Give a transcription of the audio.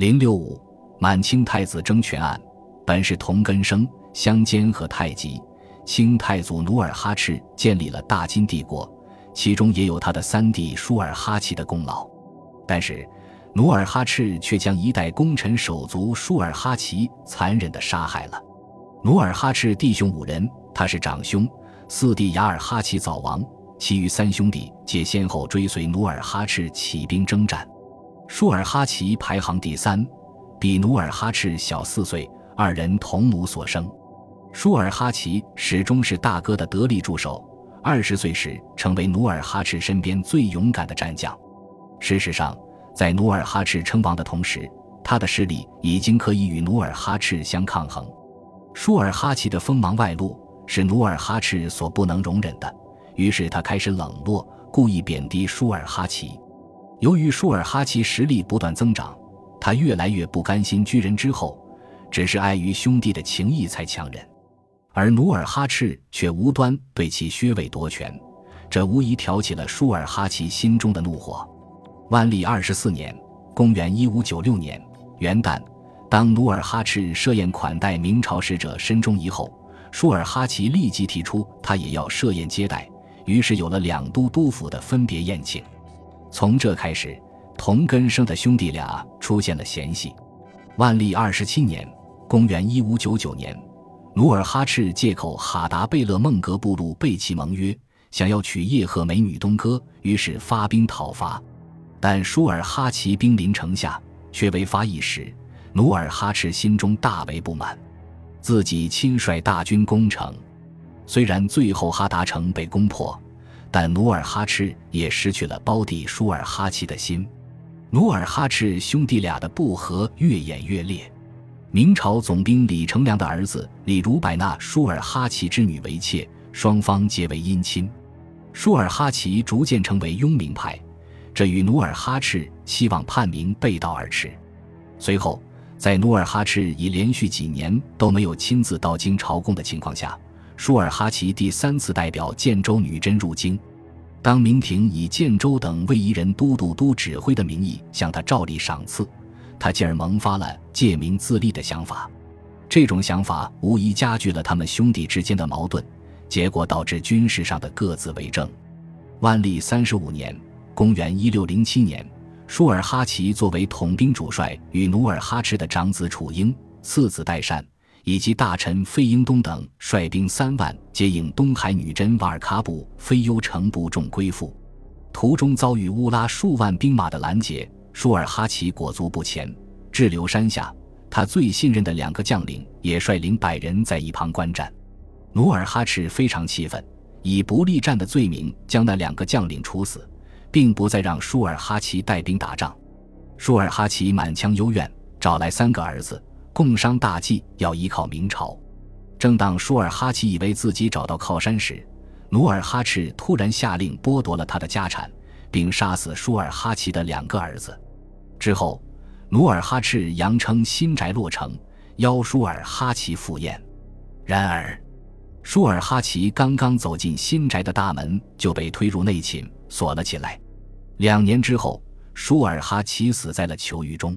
零六五满清太子争权案，本是同根生，相间和太极。清太祖努尔哈赤建立了大金帝国，其中也有他的三弟舒尔哈齐的功劳。但是，努尔哈赤却将一代功臣手足舒尔哈齐残忍地杀害了。努尔哈赤弟兄五人，他是长兄，四弟雅尔哈齐早亡，其余三兄弟皆先后追随努尔哈赤起兵征战。舒尔哈齐排行第三，比努尔哈赤小四岁，二人同母所生。舒尔哈齐始终是大哥的得力助手，二十岁时成为努尔哈赤身边最勇敢的战将。事实上，在努尔哈赤称王的同时，他的势力已经可以与努尔哈赤相抗衡。舒尔哈齐的锋芒外露是努尔哈赤所不能容忍的，于是他开始冷落，故意贬低舒尔哈齐。由于舒尔哈齐实力不断增长，他越来越不甘心居人之后，只是碍于兄弟的情谊才强忍。而努尔哈赤却无端对其削位夺权，这无疑挑起了舒尔哈齐心中的怒火。万历二十四年（公元一五九六年）元旦，当努尔哈赤设宴款待明朝使者申忠仪后，舒尔哈齐立即提出他也要设宴接待，于是有了两都督府的分别宴请。从这开始，同根生的兄弟俩出现了嫌隙。万历二十七年（公元一五九九年）。努尔哈赤借口哈达贝勒孟格部落背弃盟约，想要娶叶赫美女东哥，于是发兵讨伐。但舒尔哈齐兵临城下，却未发一时。努尔哈赤心中大为不满，自己亲率大军攻城，虽然最后哈达城被攻破，但努尔哈赤也失去了胞弟舒尔哈齐的心。努尔哈赤兄弟俩的不和越演越烈。明朝总兵李成梁的儿子李如柏纳舒尔哈齐之女为妾，双方结为姻亲。舒尔哈齐逐渐成为拥明派，这与努尔哈赤希望叛明背道而驰。随后，在努尔哈赤已连续几年都没有亲自到京朝贡的情况下，舒尔哈齐第三次代表建州女真入京。当明廷以建州等卫夷人都督都指挥的名义向他照例赏赐。他进而萌发了借名自立的想法，这种想法无疑加剧了他们兄弟之间的矛盾，结果导致军事上的各自为政。万历三十五年（公元一六零七年），舒尔哈齐作为统兵主帅，与努尔哈赤的长子楚英、次子代善以及大臣费英东等率兵三万接应东海女真瓦尔喀布非优城部众归附，途中遭遇乌拉数万兵马的拦截。舒尔哈齐裹足不前，滞留山下。他最信任的两个将领也率领百人在一旁观战。努尔哈赤非常气愤，以不力战的罪名将那两个将领处死，并不再让舒尔哈齐带兵打仗。舒尔哈齐满腔幽怨，找来三个儿子，共商大计，要依靠明朝。正当舒尔哈齐以为自己找到靠山时，努尔哈赤突然下令剥夺了他的家产。并杀死舒尔哈齐的两个儿子，之后，努尔哈赤扬称新宅落成，邀舒尔哈齐赴宴。然而，舒尔哈齐刚刚走进新宅的大门，就被推入内寝锁了起来。两年之后，舒尔哈齐死在了囚狱中。